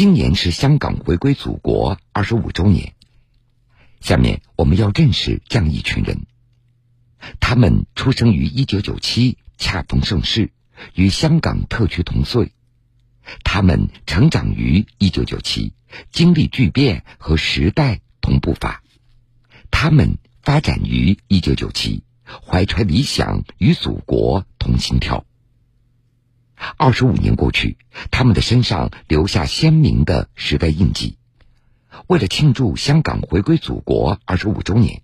今年是香港回归祖国二十五周年。下面我们要认识这样一群人，他们出生于一九九七，恰逢盛世，与香港特区同岁；他们成长于一九九七，经历巨变和时代同步伐；他们发展于一九九七，怀揣理想与祖国同心跳。二十五年过去，他们的身上留下鲜明的时代印记。为了庆祝香港回归祖国二十五周年，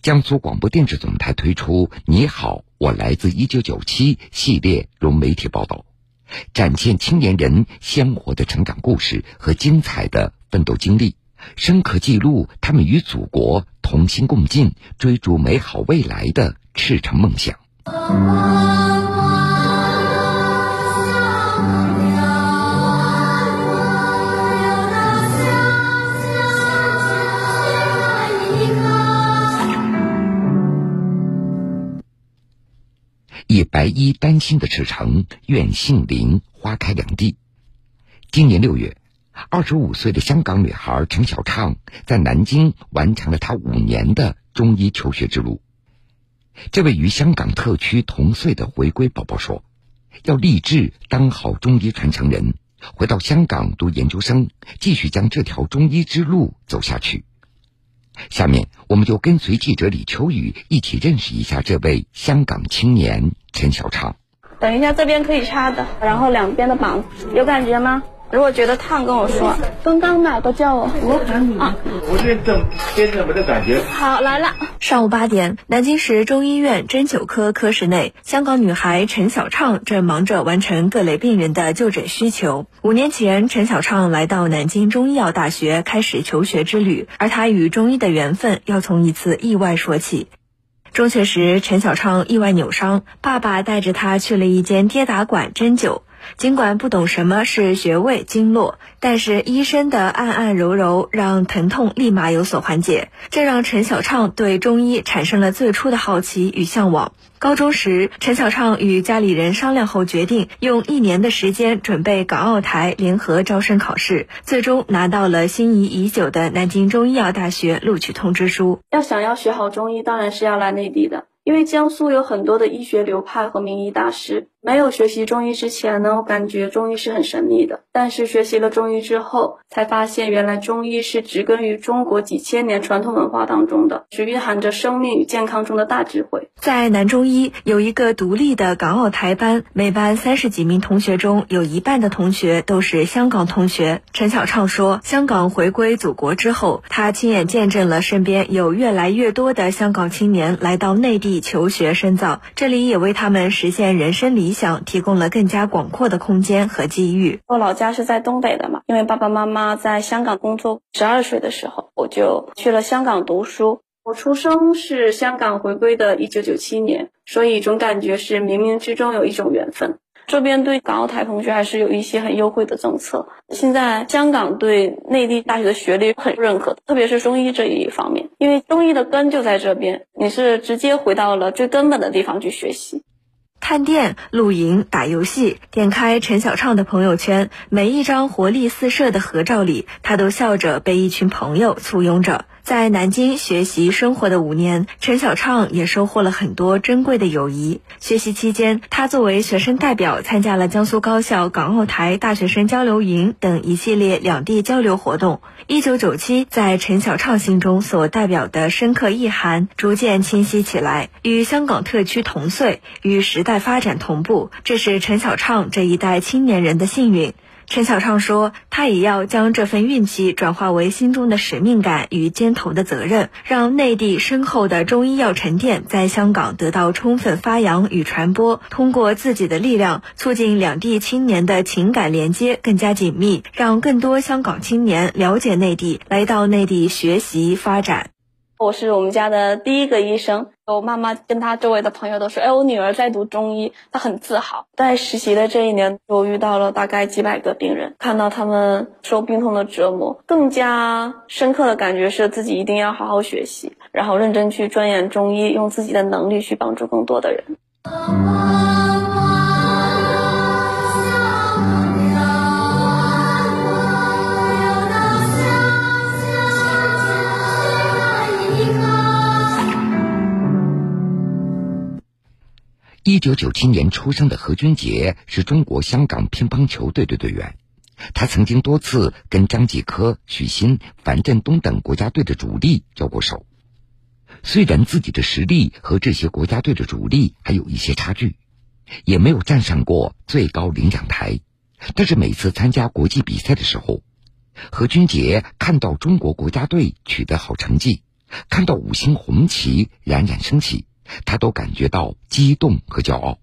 江苏广播电视总台推出《你好，我来自一九九七》系列融媒体报道，展现青年人鲜活的成长故事和精彩的奋斗经历，深刻记录他们与祖国同心共进、追逐美好未来的赤诚梦想。白衣丹心的赤诚，愿杏林花开两地。今年六月，二十五岁的香港女孩陈小畅在南京完成了她五年的中医求学之路。这位与香港特区同岁的回归宝宝说：“要立志当好中医传承人，回到香港读研究生，继续将这条中医之路走下去。”下面，我们就跟随记者李秋雨一起认识一下这位香港青年陈小畅。等一下，这边可以插的，然后两边的绑有感觉吗？如果觉得烫，跟我说。刚刚买的叫我，我喊你啊！我这边正边正没得感觉。好，来了。上午八点，南京市中医院针灸科科室内，香港女孩陈小畅正忙着完成各类病人的就诊需求。五年前，陈小畅来到南京中医药大学开始求学之旅，而她与中医的缘分要从一次意外说起。中学时，陈小畅意外扭伤，爸爸带着她去了一间跌打馆针灸。尽管不懂什么是穴位经络，但是医生的按按揉揉让疼痛立马有所缓解，这让陈小畅对中医产生了最初的好奇与向往。高中时，陈小畅与家里人商量后，决定用一年的时间准备港澳台联合招生考试，最终拿到了心仪已久的南京中医药大学录取通知书。要想要学好中医，当然是要来内地的，因为江苏有很多的医学流派和名医大师。没有学习中医之前呢，我感觉中医是很神秘的。但是学习了中医之后，才发现原来中医是植根于中国几千年传统文化当中的，是蕴含着生命与健康中的大智慧。在南中医有一个独立的港澳台班，每班三十几名同学中有一半的同学都是香港同学。陈小畅说，香港回归祖国之后，他亲眼见证了身边有越来越多的香港青年来到内地求学深造，这里也为他们实现人生理。想提供了更加广阔的空间和机遇。我老家是在东北的嘛，因为爸爸妈妈在香港工作。十二岁的时候，我就去了香港读书。我出生是香港回归的一九九七年，所以总感觉是冥冥之中有一种缘分。这边对港澳台同学还是有一些很优惠的政策。现在香港对内地大学的学历很认可，特别是中医这一方面，因为中医的根就在这边，你是直接回到了最根本的地方去学习。探店、露营、打游戏，点开陈小畅的朋友圈，每一张活力四射的合照里，他都笑着被一群朋友簇拥着。在南京学习生活的五年，陈小畅也收获了很多珍贵的友谊。学习期间，他作为学生代表参加了江苏高校港澳台大学生交流营等一系列两地交流活动。一九九七，在陈小畅心中所代表的深刻意涵逐渐清晰起来。与香港特区同岁，与时代发展同步，这是陈小畅这一代青年人的幸运。陈小畅说：“他也要将这份运气转化为心中的使命感与肩头的责任，让内地深厚的中医药沉淀在香港得到充分发扬与传播。通过自己的力量，促进两地青年的情感连接更加紧密，让更多香港青年了解内地，来到内地学习发展。”我是我们家的第一个医生，我妈妈跟她周围的朋友都说：“哎，我女儿在读中医，她很自豪。”在实习的这一年，我遇到了大概几百个病人，看到他们受病痛的折磨，更加深刻的感觉是自己一定要好好学习，然后认真去钻研中医，用自己的能力去帮助更多的人。一九九七年出生的何军杰是中国香港乒乓球队的队员，他曾经多次跟张继科、许昕、樊振东等国家队的主力交过手。虽然自己的实力和这些国家队的主力还有一些差距，也没有站上过最高领奖台，但是每次参加国际比赛的时候，何军杰看到中国国家队取得好成绩，看到五星红旗冉冉升起，他都感觉到激动和骄傲，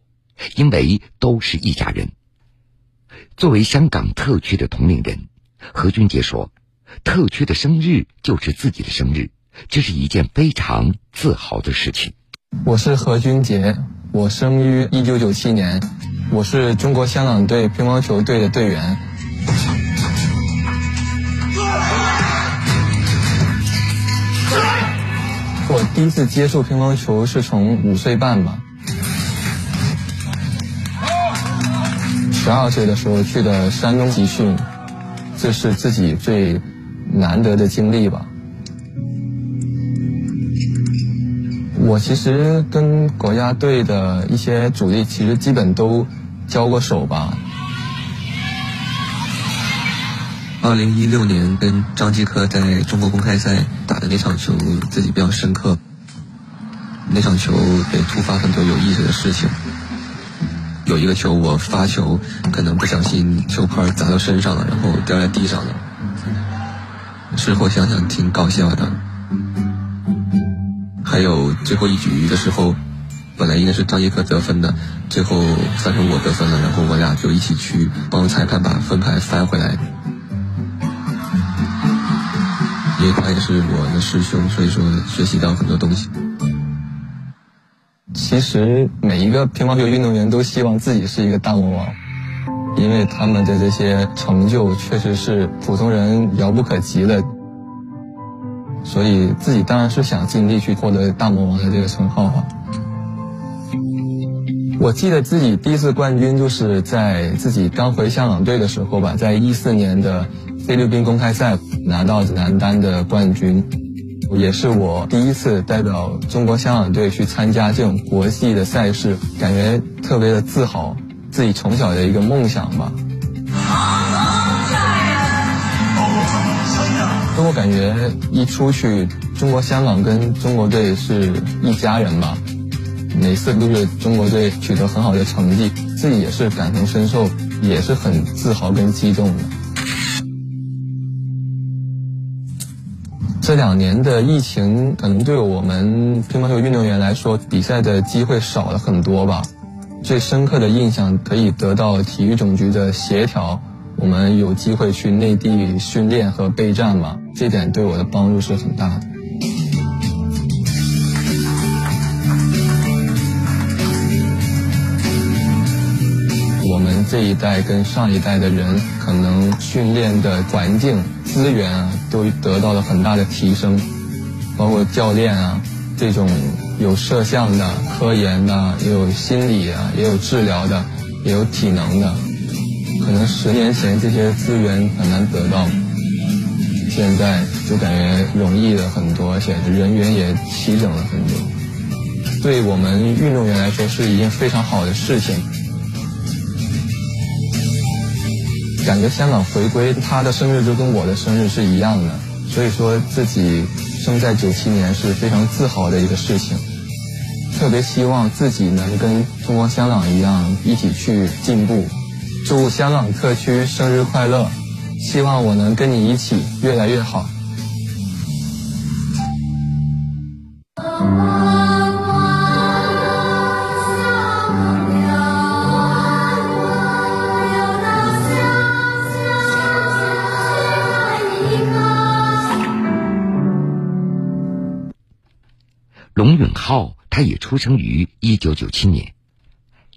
因为都是一家人。作为香港特区的同龄人，何军杰说：“特区的生日就是自己的生日。”这是一件非常自豪的事情。我是何军杰，我生于一九九七年，我是中国香港队乒乓球队的队员。第一次接触乒乓球是从五岁半吧，十二岁的时候去的山东集训，这是自己最难得的经历吧。我其实跟国家队的一些主力其实基本都交过手吧。二零一六年跟张继科在中国公开赛打的那场球，自己比较深刻。那场球也突发很多有意思的事情。有一个球我发球，可能不小心球拍砸到身上了，然后掉在地上了。事后想想挺搞笑的。还有最后一局的时候，本来应该是张继科得分的，最后算成我得分了，然后我俩就一起去帮裁判把分牌翻回来。因为他也是我的师兄，所以说学习到很多东西。其实每一个乒乓球运动员都希望自己是一个大魔王，因为他们的这些成就确实是普通人遥不可及的。所以自己当然是想尽力去获得大魔王的这个称号吧。我记得自己第一次冠军就是在自己刚回香港队的时候吧，在一四年的菲律宾公开赛拿到男单的冠军，也是我第一次代表中国香港队去参加这种国际的赛事，感觉特别的自豪，自己从小的一个梦想吧。我感觉一出去，中国香港跟中国队是一家人吧。每次都是中国队取得很好的成绩，自己也是感同身受，也是很自豪跟激动的。这两年的疫情，可能对我们乒乓球运动员来说，比赛的机会少了很多吧。最深刻的印象可以得到体育总局的协调。我们有机会去内地训练和备战嘛？这点对我的帮助是很大的。我们这一代跟上一代的人，可能训练的环境、资源啊，都得到了很大的提升，包括教练啊，这种有摄像的、科研的，也有心理啊，也有治疗的，也有体能的。可能十年前这些资源很难得到，现在就感觉容易了很多，而且人员也齐整了很多。对我们运动员来说是一件非常好的事情。感觉香港回归，他的生日就跟我的生日是一样的，所以说自己生在九七年是非常自豪的一个事情。特别希望自己能跟中国香港一样，一起去进步。祝香港特区生日快乐！希望我能跟你一起越来越好。浩，他也出生于一九九七年，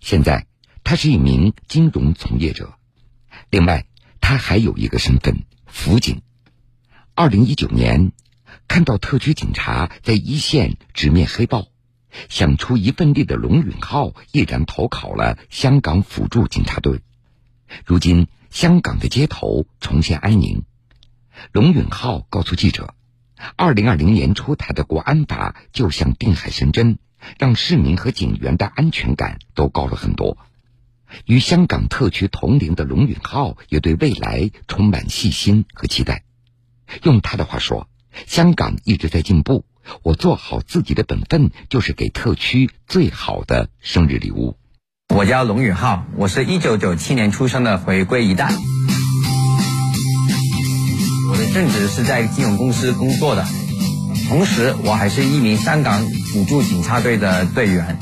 现在。他是一名金融从业者，另外他还有一个身份——辅警。二零一九年，看到特区警察在一线直面黑暴，想出一份力的龙允浩毅然投考了香港辅助警察队。如今，香港的街头重现安宁。龙允浩告诉记者：“二零二零年出台的国安法就像定海神针，让市民和警员的安全感都高了很多。与香港特区同龄的龙允浩也对未来充满信心和期待。用他的话说：“香港一直在进步，我做好自己的本分，就是给特区最好的生日礼物。”我叫龙允浩，我是一九九七年出生的回归一代。我的正职是在金融公司工作的，同时我还是一名香港辅助警察队的队员。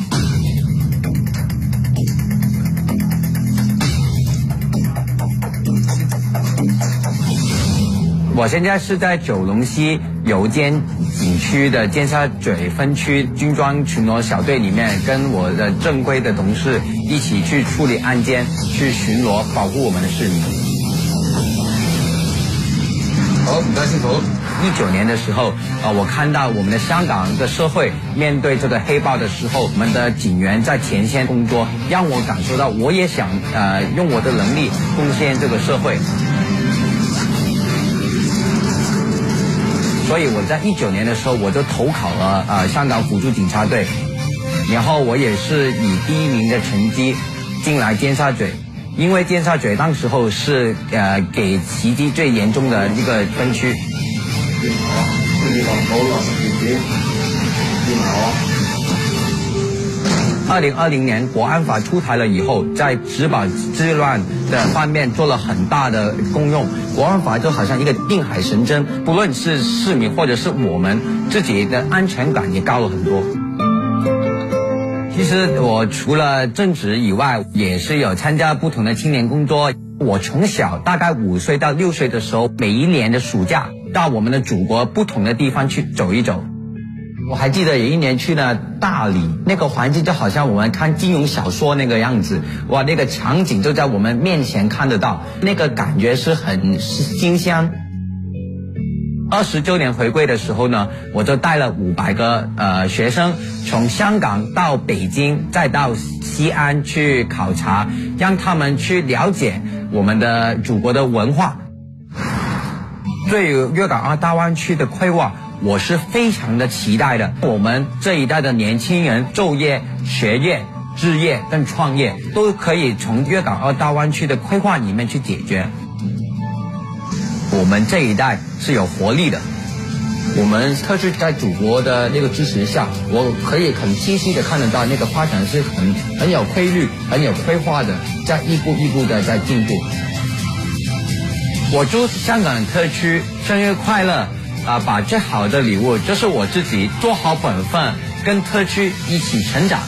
我现在是在九龙西油尖景区的尖沙咀分区军装巡逻小队里面，跟我的正规的同事一起去处理案件，去巡逻，保护我们的市民。好，唔该，辛苦。一九年的时候，啊，我看到我们的香港的社会面对这个黑暴的时候，我们的警员在前线工作，让我感受到我也想呃用我的能力贡献这个社会。所以我在一九年的时候，我就投考了呃香港辅助警察队，然后我也是以第一名的成绩进来尖沙咀，因为尖沙咀当时候是呃给袭击最严重的一个分区。二零二零年国安法出台了以后，在治保治乱的方面做了很大的功用。国安法就好像一个定海神针，不论是市民或者是我们自己的安全感也高了很多。其实我除了正职以外，也是有参加不同的青年工作。我从小大概五岁到六岁的时候，每一年的暑假到我们的祖国不同的地方去走一走。我还记得有一年去了大理，那个环境就好像我们看金庸小说那个样子，哇，那个场景就在我们面前看得到，那个感觉是很新鲜。二十周年回归的时候呢，我就带了五百个呃学生，从香港到北京，再到西安去考察，让他们去了解我们的祖国的文化，对于粤港澳大湾区的规划。我是非常的期待的。我们这一代的年轻人就业、学业、置业跟创业，都可以从粤港澳大湾区的规划里面去解决。我们这一代是有活力的。我们特区在祖国的那个支持下，我可以很清晰的看得到那个发展是很很有规律、很有规划的，在一步一步的在进步。我祝香港特区生日快乐！啊，把最好的礼物就是我自己做好本分，跟特区一起成长。